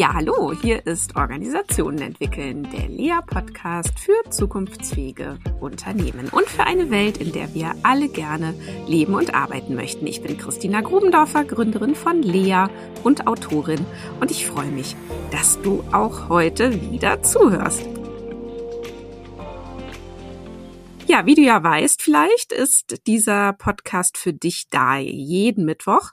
Ja, hallo, hier ist Organisationen entwickeln, der Lea-Podcast für zukunftsfähige Unternehmen und für eine Welt, in der wir alle gerne leben und arbeiten möchten. Ich bin Christina Grubendorfer, Gründerin von Lea und Autorin und ich freue mich, dass du auch heute wieder zuhörst. Ja, wie du ja weißt, vielleicht ist dieser Podcast für dich da jeden Mittwoch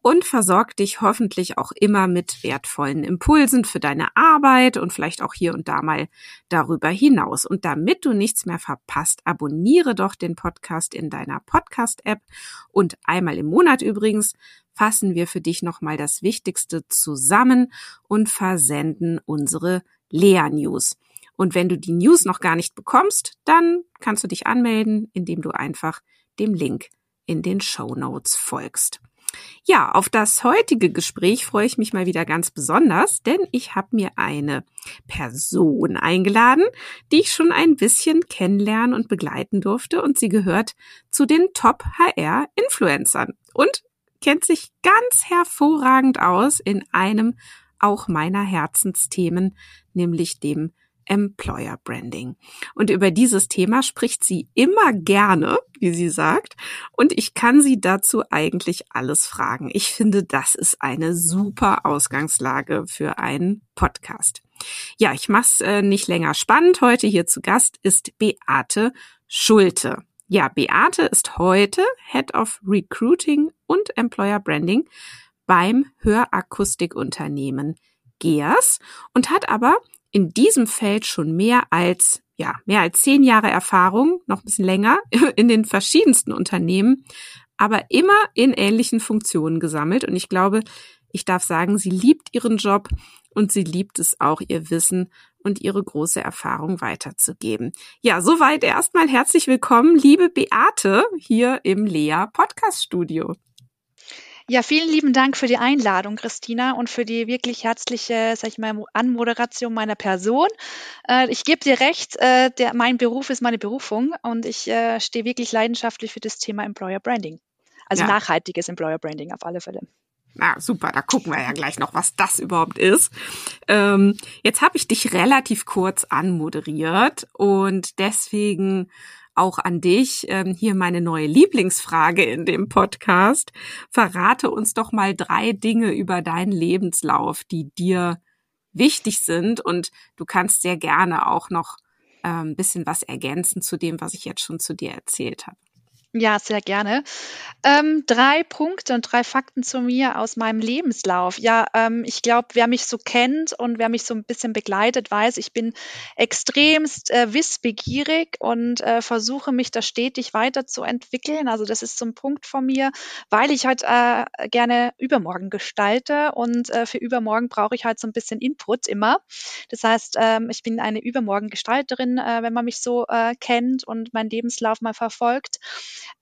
und versorgt dich hoffentlich auch immer mit wertvollen Impulsen für deine Arbeit und vielleicht auch hier und da mal darüber hinaus. Und damit du nichts mehr verpasst, abonniere doch den Podcast in deiner Podcast-App und einmal im Monat übrigens fassen wir für dich nochmal das Wichtigste zusammen und versenden unsere Lea-News. Und wenn du die News noch gar nicht bekommst, dann kannst du dich anmelden, indem du einfach dem Link in den Show Notes folgst. Ja, auf das heutige Gespräch freue ich mich mal wieder ganz besonders, denn ich habe mir eine Person eingeladen, die ich schon ein bisschen kennenlernen und begleiten durfte und sie gehört zu den Top HR Influencern und kennt sich ganz hervorragend aus in einem auch meiner Herzensthemen, nämlich dem Employer Branding. Und über dieses Thema spricht sie immer gerne, wie sie sagt, und ich kann sie dazu eigentlich alles fragen. Ich finde, das ist eine super Ausgangslage für einen Podcast. Ja, ich mach's äh, nicht länger spannend. Heute hier zu Gast ist Beate Schulte. Ja, Beate ist heute Head of Recruiting und Employer Branding beim Hörakustikunternehmen GEAS und hat aber in diesem Feld schon mehr als, ja, mehr als zehn Jahre Erfahrung, noch ein bisschen länger, in den verschiedensten Unternehmen, aber immer in ähnlichen Funktionen gesammelt. Und ich glaube, ich darf sagen, sie liebt ihren Job und sie liebt es auch, ihr Wissen und ihre große Erfahrung weiterzugeben. Ja, soweit erstmal herzlich willkommen, liebe Beate, hier im Lea Podcast Studio. Ja, vielen lieben Dank für die Einladung, Christina, und für die wirklich herzliche, sag ich mal, Anmoderation meiner Person. Äh, ich gebe dir recht, äh, der, mein Beruf ist meine Berufung und ich äh, stehe wirklich leidenschaftlich für das Thema Employer Branding. Also ja. nachhaltiges Employer Branding auf alle Fälle. Na super, da gucken wir ja gleich noch, was das überhaupt ist. Ähm, jetzt habe ich dich relativ kurz anmoderiert und deswegen auch an dich. Ähm, hier meine neue Lieblingsfrage in dem Podcast. Verrate uns doch mal drei Dinge über deinen Lebenslauf, die dir wichtig sind. Und du kannst sehr gerne auch noch ein ähm, bisschen was ergänzen zu dem, was ich jetzt schon zu dir erzählt habe. Ja, sehr gerne. Ähm, drei Punkte und drei Fakten zu mir aus meinem Lebenslauf. Ja, ähm, ich glaube, wer mich so kennt und wer mich so ein bisschen begleitet, weiß, ich bin extremst äh, wissbegierig und äh, versuche mich da stetig weiterzuentwickeln. Also das ist so ein Punkt von mir, weil ich halt äh, gerne übermorgen gestalte und äh, für übermorgen brauche ich halt so ein bisschen Input immer. Das heißt, ähm, ich bin eine Übermorgen-Gestalterin, äh, wenn man mich so äh, kennt und meinen Lebenslauf mal verfolgt.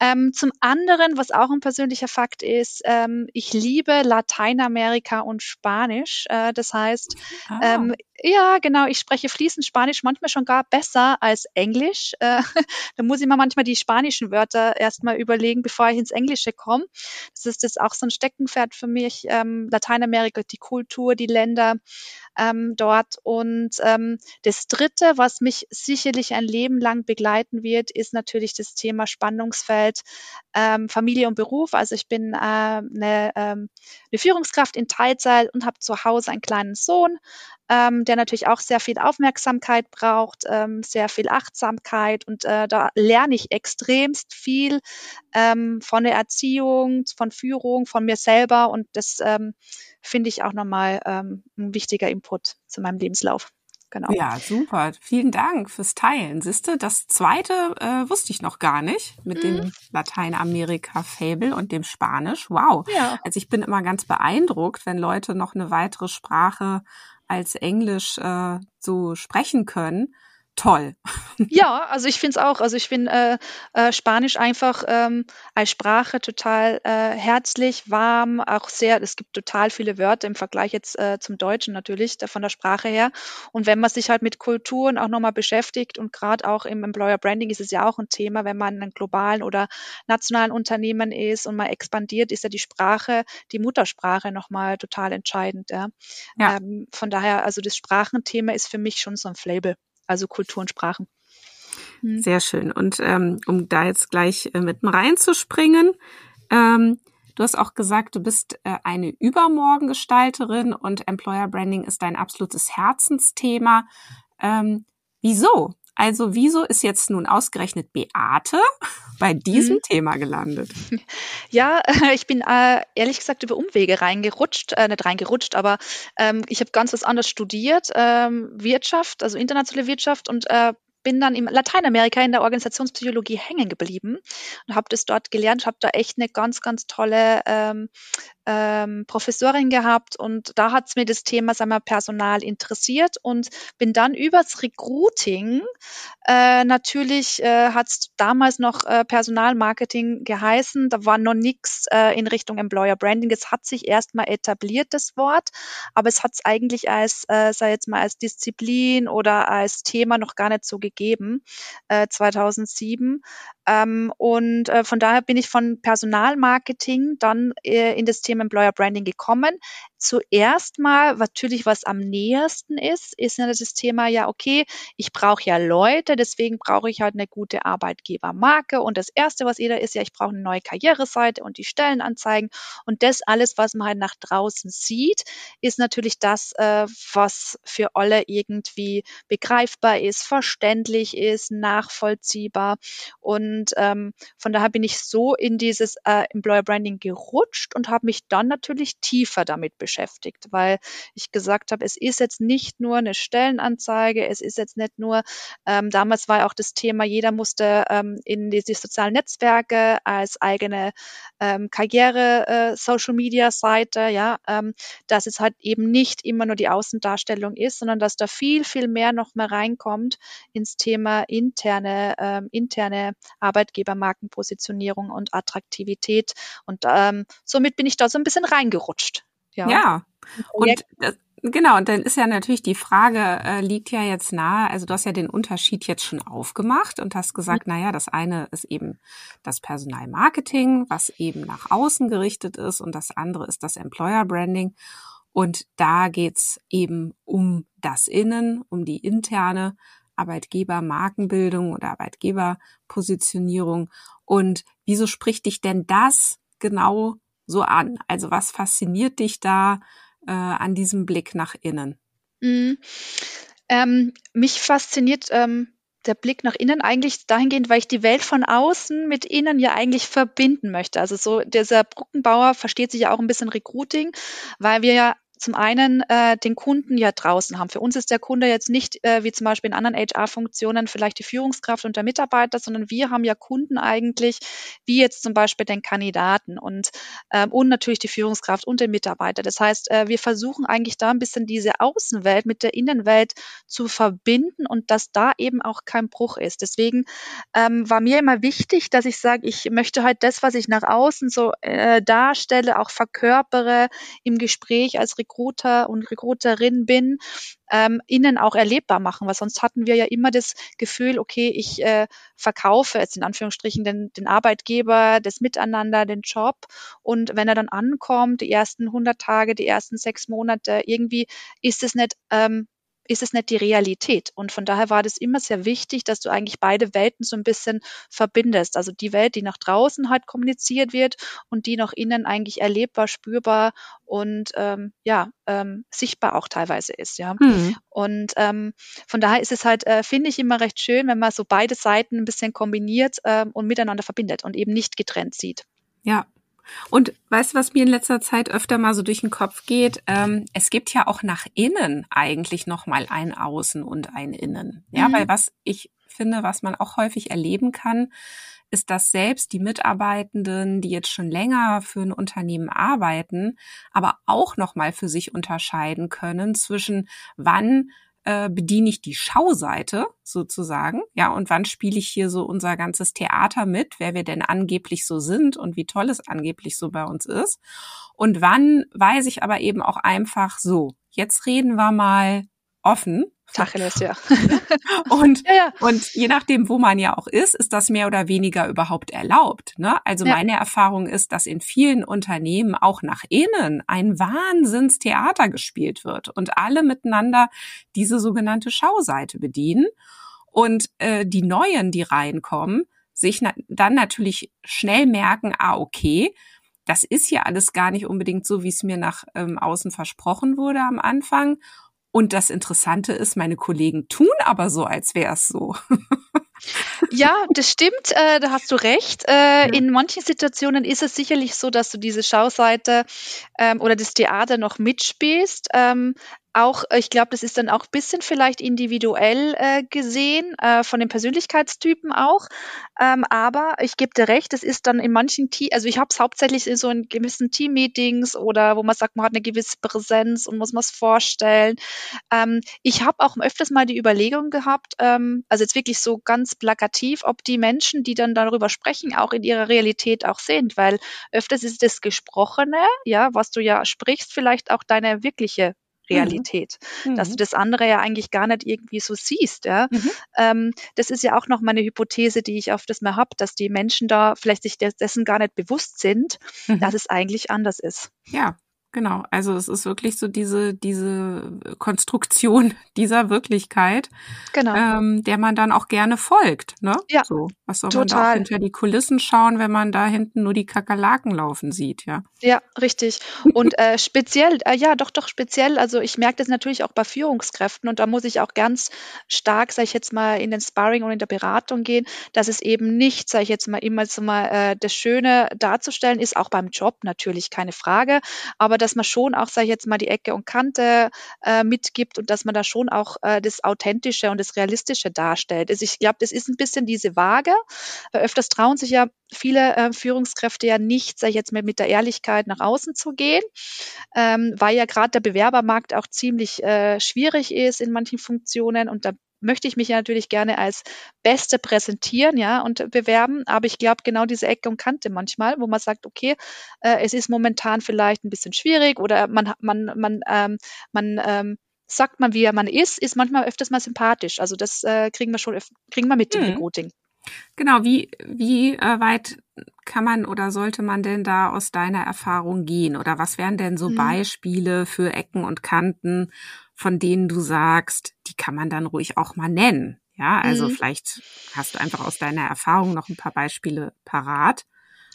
Ähm, zum anderen, was auch ein persönlicher Fakt ist, ähm, ich liebe Lateinamerika und Spanisch. Äh, das heißt, ah. ähm, ja, genau, ich spreche fließend Spanisch, manchmal schon gar besser als Englisch. Äh, da muss ich mir manchmal die spanischen Wörter erstmal überlegen, bevor ich ins Englische komme. Das ist das auch so ein Steckenpferd für mich. Ähm, Lateinamerika, die Kultur, die Länder ähm, dort. Und ähm, das Dritte, was mich sicherlich ein Leben lang begleiten wird, ist natürlich das Thema Spannungsfeld ähm, Familie und Beruf. Also ich bin äh, eine, ähm, eine Führungskraft in Teilzeit und habe zu Hause einen kleinen Sohn ähm, der natürlich auch sehr viel Aufmerksamkeit braucht, ähm, sehr viel Achtsamkeit und äh, da lerne ich extremst viel ähm, von der Erziehung, von Führung, von mir selber und das ähm, finde ich auch nochmal ähm, ein wichtiger Input zu meinem Lebenslauf. Genau. Ja, super. Vielen Dank fürs Teilen. Siehste, das zweite äh, wusste ich noch gar nicht mit mhm. dem Lateinamerika-Fable und dem Spanisch. Wow. Ja. Also ich bin immer ganz beeindruckt, wenn Leute noch eine weitere Sprache als Englisch äh, so sprechen können. Toll. Ja, also ich finde es auch. Also ich finde äh, äh, Spanisch einfach ähm, als Sprache total äh, herzlich, warm, auch sehr, es gibt total viele Wörter im Vergleich jetzt äh, zum Deutschen natürlich, da, von der Sprache her. Und wenn man sich halt mit Kulturen auch nochmal beschäftigt und gerade auch im Employer Branding ist es ja auch ein Thema, wenn man in einem globalen oder nationalen Unternehmen ist und mal expandiert, ist ja die Sprache, die Muttersprache nochmal total entscheidend. Ja. ja. Ähm, von daher, also das Sprachenthema ist für mich schon so ein Flavor also Kultur und Sprachen. Mhm. Sehr schön. Und ähm, um da jetzt gleich äh, mitten reinzuspringen, ähm, du hast auch gesagt, du bist äh, eine Übermorgengestalterin und Employer Branding ist dein absolutes Herzensthema. Ähm, wieso? Also wieso ist jetzt nun ausgerechnet Beate bei diesem hm. Thema gelandet? Ja, ich bin äh, ehrlich gesagt über Umwege reingerutscht, äh, nicht reingerutscht, aber ähm, ich habe ganz was anderes studiert, ähm, Wirtschaft, also internationale Wirtschaft und äh, bin dann in Lateinamerika in der Organisationspsychologie hängen geblieben und habe das dort gelernt, habe da echt eine ganz, ganz tolle ähm, ähm, Professorin gehabt und da hat es mir das Thema sagen wir, Personal interessiert und bin dann übers Recruiting, äh, natürlich äh, es damals noch äh, Personalmarketing geheißen, da war noch nichts äh, in Richtung Employer Branding, es hat sich erstmal etabliert, das Wort, aber es hat es eigentlich als, äh, sei jetzt mal als Disziplin oder als Thema noch gar nicht so gegeben, äh, 2007. Ähm, und äh, von daher bin ich von Personalmarketing dann äh, in das Thema Employer Branding gekommen. Zuerst mal, natürlich was am nähersten ist, ist ja das Thema, ja, okay, ich brauche ja Leute, deswegen brauche ich halt eine gute Arbeitgebermarke. Und das Erste, was jeder ist, ja, ich brauche eine neue Karriereseite und die Stellenanzeigen. Und das alles, was man halt nach draußen sieht, ist natürlich das, äh, was für alle irgendwie begreifbar ist, verständlich ist, nachvollziehbar. Und ähm, von daher bin ich so in dieses äh, Employer Branding gerutscht und habe mich dann natürlich tiefer damit beschäftigt, weil ich gesagt habe, es ist jetzt nicht nur eine Stellenanzeige, es ist jetzt nicht nur, ähm, damals war auch das Thema, jeder musste ähm, in die, die sozialen Netzwerke als eigene ähm, Karriere äh, ja, ähm, dass es halt eben nicht immer nur die Außendarstellung ist, sondern dass da viel, viel mehr noch mehr reinkommt ins Thema interne, ähm, interne Arbeitgebermarkenpositionierung und Attraktivität. Und ähm, somit bin ich da so ein bisschen reingerutscht. Ja. ja. Und das, Genau, und dann ist ja natürlich die Frage, äh, liegt ja jetzt nahe, also du hast ja den Unterschied jetzt schon aufgemacht und hast gesagt, mhm. naja, das eine ist eben das Personalmarketing, was eben nach außen gerichtet ist und das andere ist das Employer Branding. Und da geht's eben um das Innen, um die interne Arbeitgebermarkenbildung oder Arbeitgeberpositionierung. Und wieso spricht dich denn das genau so an? Also was fasziniert dich da äh, an diesem Blick nach innen? Mhm. Ähm, mich fasziniert ähm, der Blick nach innen eigentlich dahingehend, weil ich die Welt von außen mit innen ja eigentlich verbinden möchte. Also so dieser Brückenbauer versteht sich ja auch ein bisschen Recruiting, weil wir ja zum einen äh, den Kunden ja draußen haben. Für uns ist der Kunde jetzt nicht äh, wie zum Beispiel in anderen HR-Funktionen vielleicht die Führungskraft und der Mitarbeiter, sondern wir haben ja Kunden eigentlich, wie jetzt zum Beispiel den Kandidaten und, äh, und natürlich die Führungskraft und den Mitarbeiter. Das heißt, äh, wir versuchen eigentlich da ein bisschen diese Außenwelt mit der Innenwelt zu verbinden und dass da eben auch kein Bruch ist. Deswegen ähm, war mir immer wichtig, dass ich sage, ich möchte halt das, was ich nach außen so äh, darstelle, auch verkörpere im Gespräch als Recruiter und Recruiterin bin, ähm, innen auch erlebbar machen, weil sonst hatten wir ja immer das Gefühl, okay, ich äh, verkaufe jetzt in Anführungsstrichen den, den Arbeitgeber, das Miteinander, den Job. Und wenn er dann ankommt, die ersten 100 Tage, die ersten sechs Monate, irgendwie ist es nicht ähm, ist es nicht die Realität. Und von daher war das immer sehr wichtig, dass du eigentlich beide Welten so ein bisschen verbindest. Also die Welt, die nach draußen halt kommuniziert wird und die nach innen eigentlich erlebbar, spürbar und ähm, ja, ähm, sichtbar auch teilweise ist, ja. Mhm. Und ähm, von daher ist es halt, äh, finde ich immer recht schön, wenn man so beide Seiten ein bisschen kombiniert ähm, und miteinander verbindet und eben nicht getrennt sieht. Ja, und weißt du, was mir in letzter Zeit öfter mal so durch den Kopf geht? Ähm, es gibt ja auch nach innen eigentlich nochmal ein Außen und ein Innen. Ja, mhm. weil was ich finde, was man auch häufig erleben kann, ist, dass selbst die Mitarbeitenden, die jetzt schon länger für ein Unternehmen arbeiten, aber auch nochmal für sich unterscheiden können zwischen wann äh, bediene ich die Schauseite sozusagen, ja, und wann spiele ich hier so unser ganzes Theater mit, wer wir denn angeblich so sind und wie toll es angeblich so bei uns ist. Und wann weiß ich aber eben auch einfach so, jetzt reden wir mal offen Tacheles, ja. und, ja, ja. und je nachdem, wo man ja auch ist, ist das mehr oder weniger überhaupt erlaubt. Ne? Also ja. meine Erfahrung ist, dass in vielen Unternehmen auch nach innen ein Wahnsinnstheater gespielt wird und alle miteinander diese sogenannte Schauseite bedienen. Und äh, die Neuen, die reinkommen, sich na dann natürlich schnell merken, ah, okay, das ist hier alles gar nicht unbedingt so, wie es mir nach ähm, außen versprochen wurde am Anfang. Und das Interessante ist, meine Kollegen tun aber so, als wäre es so. Ja, das stimmt, äh, da hast du recht. Äh, in manchen Situationen ist es sicherlich so, dass du diese Schauseite ähm, oder das Theater noch mitspielst. Ähm, auch, äh, ich glaube, das ist dann auch ein bisschen vielleicht individuell äh, gesehen, äh, von den Persönlichkeitstypen auch. Ähm, aber ich gebe dir recht, es ist dann in manchen Team, also ich habe es hauptsächlich in so in gewissen Team-Meetings oder wo man sagt, man hat eine gewisse Präsenz und muss man es vorstellen. Ähm, ich habe auch öfters mal die Überlegung gehabt, ähm, also jetzt wirklich so ganz plakativ, ob die Menschen, die dann darüber sprechen, auch in ihrer Realität auch sind, weil öfters ist das Gesprochene, ja, was du ja sprichst, vielleicht auch deine wirkliche. Realität. Mhm. Dass du das andere ja eigentlich gar nicht irgendwie so siehst. Ja? Mhm. Ähm, das ist ja auch noch meine Hypothese, die ich auf das mal habe, dass die Menschen da vielleicht sich dessen gar nicht bewusst sind, mhm. dass es eigentlich anders ist. Ja, Genau, also es ist wirklich so diese, diese Konstruktion dieser Wirklichkeit, genau. ähm, der man dann auch gerne folgt. Ne? Ja, so, was soll total. man da hinter die Kulissen schauen, wenn man da hinten nur die Kakerlaken laufen sieht, ja? Ja, richtig. Und äh, speziell, äh, ja, doch, doch speziell, also ich merke das natürlich auch bei Führungskräften und da muss ich auch ganz stark, sage ich jetzt mal, in den Sparring und in der Beratung gehen, dass es eben nicht, sage ich jetzt mal, immer so mal äh, das Schöne darzustellen ist, auch beim Job natürlich, keine Frage, aber dass man schon auch, sage ich jetzt mal, die Ecke und Kante äh, mitgibt und dass man da schon auch äh, das Authentische und das Realistische darstellt. Also ich glaube, das ist ein bisschen diese Waage, weil öfters trauen sich ja viele äh, Führungskräfte ja nicht, sage ich jetzt mal, mit der Ehrlichkeit nach außen zu gehen, ähm, weil ja gerade der Bewerbermarkt auch ziemlich äh, schwierig ist in manchen Funktionen und da möchte ich mich ja natürlich gerne als Beste präsentieren, ja, und bewerben. Aber ich glaube, genau diese Ecke und Kante manchmal, wo man sagt, okay, äh, es ist momentan vielleicht ein bisschen schwierig oder man, man, man, ähm, man ähm, sagt man, wie man ist, ist manchmal öfters mal sympathisch. Also das äh, kriegen wir schon, kriegen wir mit hm. im Recruiting. Genau, wie, wie äh, weit kann man oder sollte man denn da aus deiner Erfahrung gehen? Oder was wären denn so hm. Beispiele für Ecken und Kanten, von denen du sagst, die kann man dann ruhig auch mal nennen. Ja, also mhm. vielleicht hast du einfach aus deiner Erfahrung noch ein paar Beispiele parat.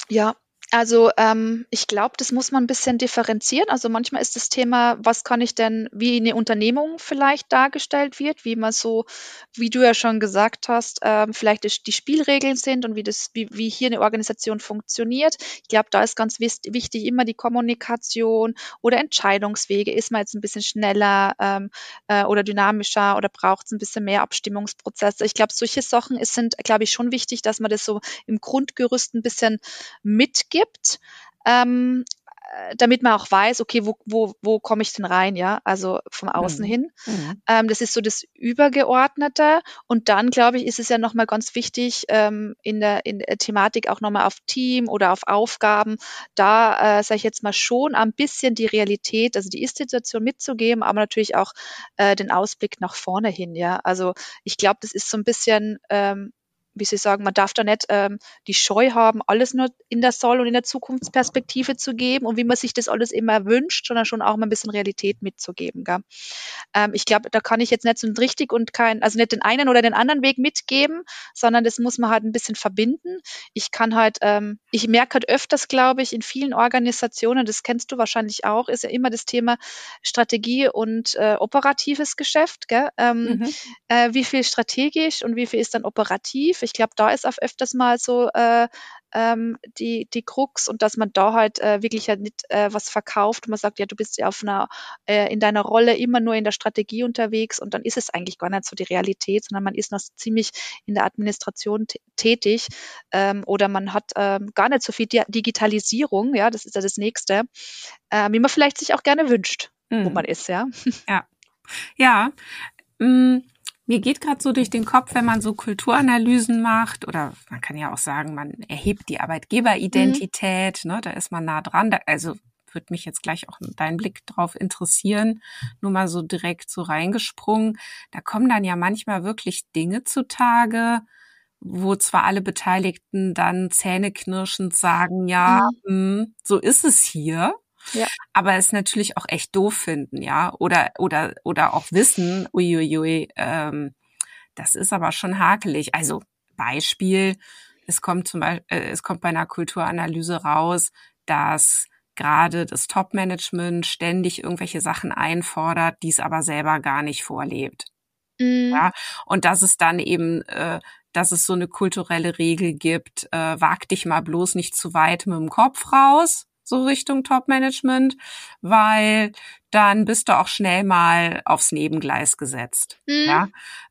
Ja, also ähm, ich glaube, das muss man ein bisschen differenzieren. Also manchmal ist das Thema, was kann ich denn, wie eine Unternehmung vielleicht dargestellt wird, wie man so, wie du ja schon gesagt hast, ähm, vielleicht die Spielregeln sind und wie das, wie, wie hier eine Organisation funktioniert. Ich glaube, da ist ganz wichtig immer die Kommunikation oder Entscheidungswege. Ist man jetzt ein bisschen schneller ähm, äh, oder dynamischer oder braucht es ein bisschen mehr Abstimmungsprozesse? Ich glaube, solche Sachen ist, sind, glaube ich, schon wichtig, dass man das so im Grundgerüst ein bisschen mitgibt gibt, ähm, äh, damit man auch weiß, okay, wo, wo, wo komme ich denn rein, ja, also vom Außen mhm. hin. Mhm. Ähm, das ist so das Übergeordnete. Und dann, glaube ich, ist es ja nochmal ganz wichtig, ähm, in, der, in der Thematik auch nochmal auf Team oder auf Aufgaben, da, äh, sage ich jetzt mal, schon ein bisschen die Realität, also die Ist-Situation mitzugeben, aber natürlich auch äh, den Ausblick nach vorne hin, ja. Also ich glaube, das ist so ein bisschen ähm, wie Sie sagen, man darf da nicht ähm, die Scheu haben, alles nur in der Soll- und in der Zukunftsperspektive zu geben und wie man sich das alles immer wünscht, sondern schon auch mal ein bisschen Realität mitzugeben. Gell? Ähm, ich glaube, da kann ich jetzt nicht so richtig und kein, also nicht den einen oder den anderen Weg mitgeben, sondern das muss man halt ein bisschen verbinden. Ich kann halt, ähm, ich merke halt öfters, glaube ich, in vielen Organisationen, das kennst du wahrscheinlich auch, ist ja immer das Thema Strategie und äh, operatives Geschäft. Gell? Ähm, mhm. äh, wie viel strategisch und wie viel ist dann operativ? Ich glaube, da ist auch öfters mal so äh, ähm, die, die Krux und dass man da halt äh, wirklich ja nicht äh, was verkauft und man sagt, ja, du bist ja auf einer, äh, in deiner Rolle immer nur in der Strategie unterwegs und dann ist es eigentlich gar nicht so die Realität, sondern man ist noch ziemlich in der Administration tätig ähm, oder man hat ähm, gar nicht so viel Di Digitalisierung, ja, das ist ja das Nächste, äh, wie man vielleicht sich auch gerne wünscht, mhm. wo man ist, ja. Ja. Ja, mh, mir geht gerade so durch den Kopf, wenn man so Kulturanalysen macht oder man kann ja auch sagen, man erhebt die Arbeitgeberidentität, mhm. ne, da ist man nah dran. Da, also würde mich jetzt gleich auch deinen Blick drauf interessieren. Nur mal so direkt so reingesprungen. Da kommen dann ja manchmal wirklich Dinge zutage, wo zwar alle Beteiligten dann zähneknirschend sagen, ja, mhm. mh, hm, so ist es hier. Ja. Aber es natürlich auch echt doof finden, ja, oder oder oder auch wissen, uiuiui, ähm, das ist aber schon hakelig. Also Beispiel, es kommt zum Beispiel, äh, es kommt bei einer Kulturanalyse raus, dass gerade das Top-Management ständig irgendwelche Sachen einfordert, die es aber selber gar nicht vorlebt. Mhm. Ja, und dass es dann eben, äh, dass es so eine kulturelle Regel gibt, äh, wag dich mal bloß nicht zu weit mit dem Kopf raus, so Richtung Top-Management, weil dann bist du auch schnell mal aufs Nebengleis gesetzt. Mhm. Ja,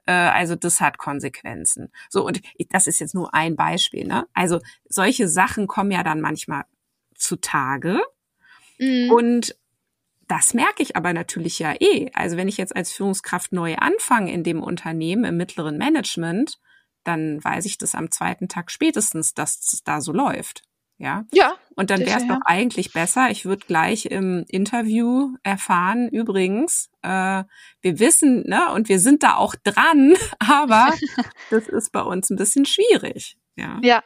äh, also das hat Konsequenzen. So und das ist jetzt nur ein Beispiel. Ne? Also solche Sachen kommen ja dann manchmal zutage mhm. und das merke ich aber natürlich ja eh. Also wenn ich jetzt als Führungskraft neu anfange in dem Unternehmen im mittleren Management, dann weiß ich das am zweiten Tag spätestens, dass es da so läuft. Ja. Ja. Und dann wäre es doch eigentlich besser. Ich würde gleich im Interview erfahren, übrigens, äh, wir wissen, ne, und wir sind da auch dran, aber das ist bei uns ein bisschen schwierig. Ja. Ja,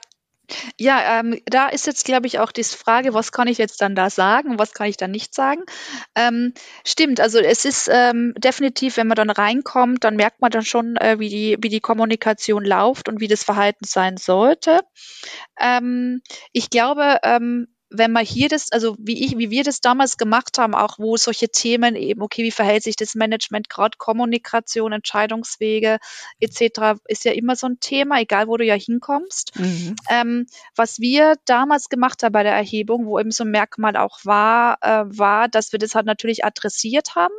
ja, ähm, da ist jetzt, glaube ich, auch die Frage, was kann ich jetzt dann da sagen, was kann ich dann nicht sagen? Ähm, stimmt, also es ist ähm, definitiv, wenn man dann reinkommt, dann merkt man dann schon, äh, wie die, wie die Kommunikation läuft und wie das Verhalten sein sollte. Ähm, ich glaube, ähm, wenn man hier das, also wie ich, wie wir das damals gemacht haben, auch wo solche Themen eben, okay, wie verhält sich das Management, gerade Kommunikation, Entscheidungswege etc., ist ja immer so ein Thema, egal wo du ja hinkommst. Mhm. Ähm, was wir damals gemacht haben bei der Erhebung, wo eben so ein Merkmal auch war, äh, war, dass wir das halt natürlich adressiert haben.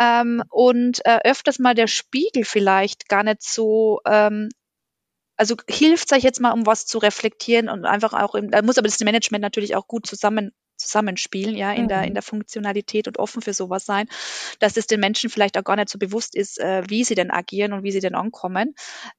Ähm, und äh, öfters mal der Spiegel vielleicht gar nicht so ähm, also hilft, sag ich jetzt mal, um was zu reflektieren und einfach auch, im, da muss aber das Management natürlich auch gut zusammen zusammenspielen, ja, in mhm. der, in der Funktionalität und offen für sowas sein, dass es den Menschen vielleicht auch gar nicht so bewusst ist, äh, wie sie denn agieren und wie sie denn ankommen,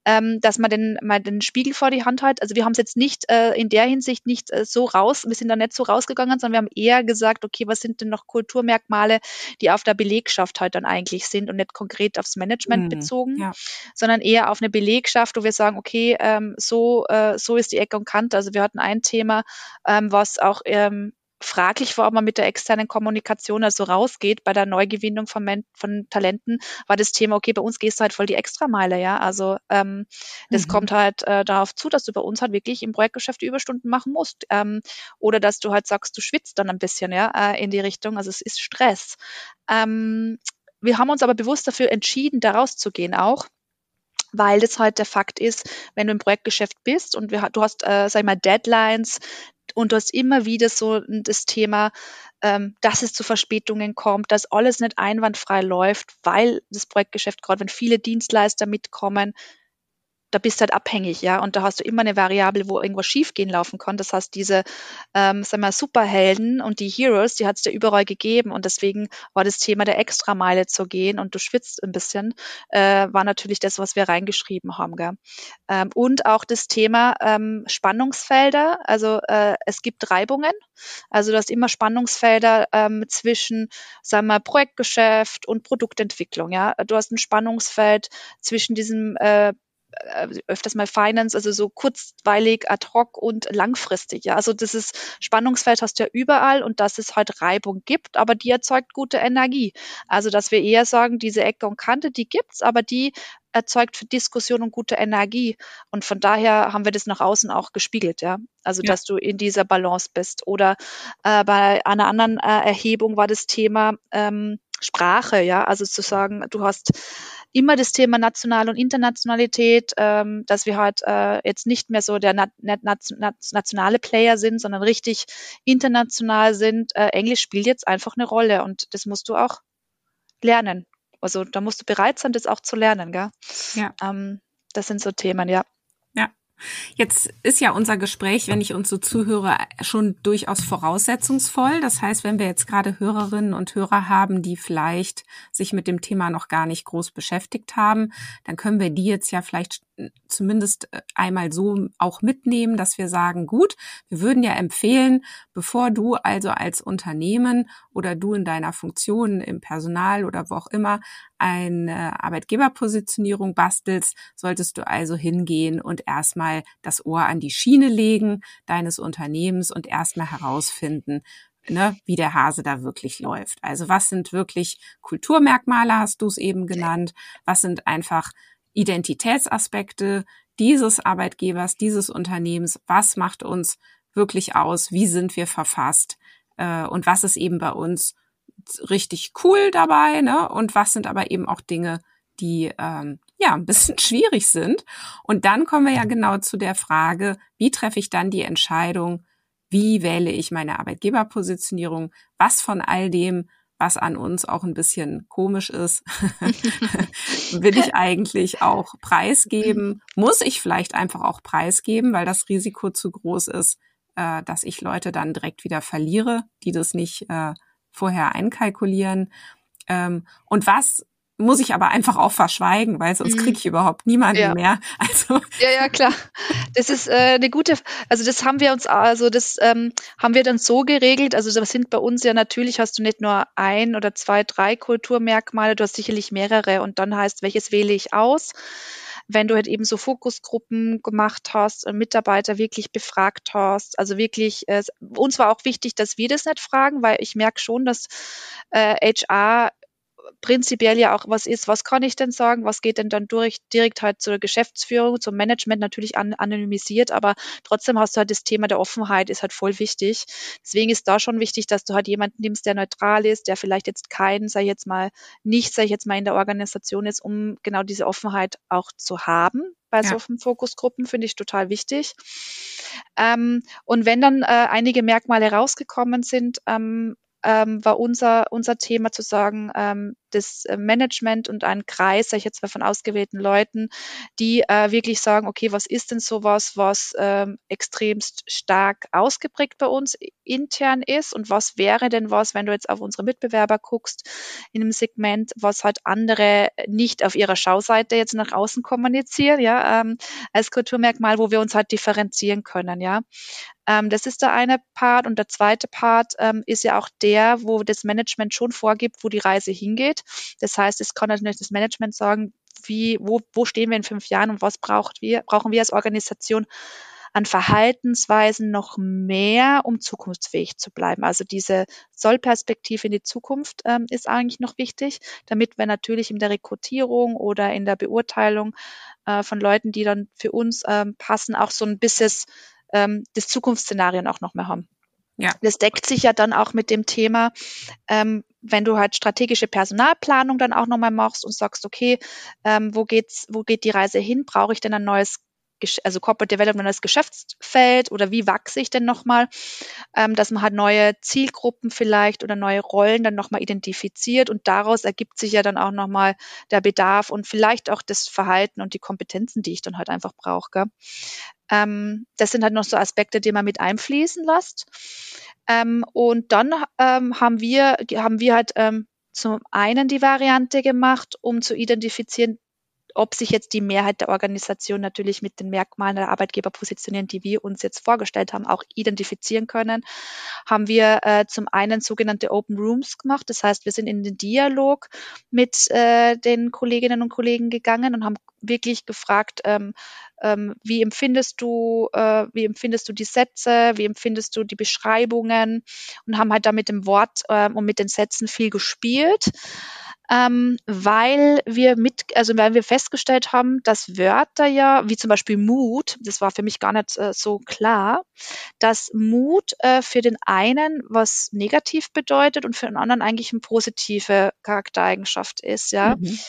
ähm, dass man den, mal den Spiegel vor die Hand hat. Also wir haben es jetzt nicht äh, in der Hinsicht nicht äh, so raus, wir sind da nicht so rausgegangen, sondern wir haben eher gesagt, okay, was sind denn noch Kulturmerkmale, die auf der Belegschaft halt dann eigentlich sind und nicht konkret aufs Management mhm. bezogen, ja. sondern eher auf eine Belegschaft, wo wir sagen, okay, ähm, so, äh, so ist die Ecke und Kante. Also wir hatten ein Thema, ähm, was auch ähm, fraglich war, ob man mit der externen Kommunikation also rausgeht bei der Neugewinnung von, Men von Talenten, war das Thema, okay, bei uns gehst du halt voll die Extrameile, ja. Also ähm, das mhm. kommt halt äh, darauf zu, dass du bei uns halt wirklich im Projektgeschäft Überstunden machen musst. Ähm, oder dass du halt sagst, du schwitzt dann ein bisschen, ja, äh, in die Richtung. Also es ist Stress. Ähm, wir haben uns aber bewusst dafür entschieden, da rauszugehen auch weil das halt der Fakt ist, wenn du im Projektgeschäft bist und wir, du hast, äh, sag ich mal, Deadlines, und du hast immer wieder so das Thema, ähm, dass es zu Verspätungen kommt, dass alles nicht einwandfrei läuft, weil das Projektgeschäft, gerade wenn viele Dienstleister mitkommen, da bist du halt abhängig, ja, und da hast du immer eine Variable, wo irgendwas schiefgehen laufen kann. Das heißt, diese, ähm, sagen wir, Superhelden und die Heroes, die hat es dir überall gegeben und deswegen war das Thema der Extrameile zu gehen und du schwitzt ein bisschen, äh, war natürlich das, was wir reingeschrieben haben, gell. Ähm, und auch das Thema ähm, Spannungsfelder, also äh, es gibt Reibungen, also du hast immer Spannungsfelder ähm, zwischen, sagen wir, Projektgeschäft und Produktentwicklung, ja. Du hast ein Spannungsfeld zwischen diesem äh, öfters mal Finance, also so kurzweilig, ad hoc und langfristig. Ja, also das ist Spannungsfeld hast du ja überall und dass es halt Reibung gibt, aber die erzeugt gute Energie. Also dass wir eher sagen, diese Ecke und Kante, die gibt's, aber die erzeugt für Diskussion und gute Energie. Und von daher haben wir das nach außen auch gespiegelt, ja. Also, ja. dass du in dieser Balance bist. Oder äh, bei einer anderen äh, Erhebung war das Thema ähm, Sprache, ja. Also zu sagen, du hast immer das Thema National- und Internationalität, ähm, dass wir halt äh, jetzt nicht mehr so der na na nationale Player sind, sondern richtig international sind. Äh, Englisch spielt jetzt einfach eine Rolle und das musst du auch lernen. Also da musst du bereit sein, das auch zu lernen, gell? Ja. Ähm, das sind so Themen, ja. Jetzt ist ja unser Gespräch, wenn ich uns so zuhöre, schon durchaus voraussetzungsvoll. Das heißt, wenn wir jetzt gerade Hörerinnen und Hörer haben, die vielleicht sich mit dem Thema noch gar nicht groß beschäftigt haben, dann können wir die jetzt ja vielleicht zumindest äh, einmal so auch mitnehmen, dass wir sagen, gut, wir würden ja empfehlen, bevor du also als Unternehmen oder du in deiner Funktion im Personal oder wo auch immer eine Arbeitgeberpositionierung bastelst, solltest du also hingehen und erstmal das Ohr an die Schiene legen deines Unternehmens und erstmal herausfinden, ne, wie der Hase da wirklich läuft. Also was sind wirklich Kulturmerkmale, hast du es eben genannt? Was sind einfach Identitätsaspekte dieses Arbeitgebers, dieses Unternehmens? Was macht uns wirklich aus? Wie sind wir verfasst? Äh, und was ist eben bei uns richtig cool dabei, ne? Und was sind aber eben auch Dinge, die ähm, ja ein bisschen schwierig sind. Und dann kommen wir ja genau zu der Frage, wie treffe ich dann die Entscheidung, wie wähle ich meine Arbeitgeberpositionierung, was von all dem, was an uns auch ein bisschen komisch ist, will ich eigentlich auch preisgeben, muss ich vielleicht einfach auch preisgeben, weil das Risiko zu groß ist, äh, dass ich Leute dann direkt wieder verliere, die das nicht äh, vorher einkalkulieren. Ähm, und was muss ich aber einfach auch verschweigen, weil sonst mhm. kriege ich überhaupt niemanden ja. mehr. Also ja, ja, klar. Das ist äh, eine gute, also das haben wir uns, also das ähm, haben wir dann so geregelt. Also das sind bei uns ja natürlich, hast du nicht nur ein oder zwei, drei Kulturmerkmale, du hast sicherlich mehrere und dann heißt, welches wähle ich aus? wenn du halt eben so Fokusgruppen gemacht hast, äh, Mitarbeiter wirklich befragt hast. Also wirklich, äh, uns war auch wichtig, dass wir das nicht fragen, weil ich merke schon, dass äh, HR prinzipiell ja auch was ist, was kann ich denn sagen, was geht denn dann durch, direkt halt zur Geschäftsführung, zum Management natürlich an, anonymisiert, aber trotzdem hast du halt das Thema der Offenheit ist halt voll wichtig. Deswegen ist da schon wichtig, dass du halt jemanden nimmst, der neutral ist, der vielleicht jetzt kein, sag ich jetzt mal, nicht, sag ich jetzt mal, in der Organisation ist, um genau diese Offenheit auch zu haben. Bei ja. solchen Fokusgruppen finde ich total wichtig. Ähm, und wenn dann äh, einige Merkmale rausgekommen sind, ähm, ähm, war unser, unser Thema zu sagen, ähm, das äh, Management und einen Kreis, sag ich jetzt mal von ausgewählten Leuten, die äh, wirklich sagen, okay, was ist denn sowas, was ähm, extremst stark ausgeprägt bei uns intern ist und was wäre denn was, wenn du jetzt auf unsere Mitbewerber guckst, in einem Segment, was halt andere nicht auf ihrer Schauseite jetzt nach außen kommunizieren, ja, ähm, als Kulturmerkmal, wo wir uns halt differenzieren können, ja. Ähm, das ist der eine Part und der zweite Part ähm, ist ja auch der, wo das Management schon vorgibt, wo die Reise hingeht. Das heißt, es kann natürlich das Management sagen, wie, wo, wo stehen wir in fünf Jahren und was braucht wir, brauchen wir als Organisation an Verhaltensweisen noch mehr, um zukunftsfähig zu bleiben. Also diese Sollperspektive in die Zukunft ähm, ist eigentlich noch wichtig, damit wir natürlich in der Rekrutierung oder in der Beurteilung äh, von Leuten, die dann für uns ähm, passen, auch so ein bisschen ähm, das Zukunftsszenarien auch noch mehr haben. Ja. Das deckt sich ja dann auch mit dem Thema, ähm, wenn du halt strategische Personalplanung dann auch nochmal machst und sagst, okay, ähm, wo geht's, wo geht die Reise hin? Brauche ich denn ein neues also Corporate Development als Geschäftsfeld oder wie wachse ich denn nochmal, ähm, dass man halt neue Zielgruppen vielleicht oder neue Rollen dann nochmal identifiziert und daraus ergibt sich ja dann auch nochmal der Bedarf und vielleicht auch das Verhalten und die Kompetenzen, die ich dann halt einfach brauche. Ähm, das sind halt noch so Aspekte, die man mit einfließen lässt. Ähm, und dann ähm, haben wir, haben wir halt ähm, zum einen die Variante gemacht, um zu identifizieren, ob sich jetzt die Mehrheit der Organisation natürlich mit den Merkmalen der Arbeitgeber positionieren, die wir uns jetzt vorgestellt haben, auch identifizieren können, haben wir äh, zum einen sogenannte Open Rooms gemacht. Das heißt, wir sind in den Dialog mit äh, den Kolleginnen und Kollegen gegangen und haben wirklich gefragt, ähm, ähm, wie empfindest du, äh, wie empfindest du die Sätze, wie empfindest du die Beschreibungen und haben halt da mit dem Wort äh, und mit den Sätzen viel gespielt ähm, weil wir mit, also weil wir festgestellt haben, dass Wörter ja, wie zum Beispiel Mut, das war für mich gar nicht äh, so klar, dass Mut äh, für den einen was negativ bedeutet und für den anderen eigentlich eine positive Charaktereigenschaft ist, ja. Mhm.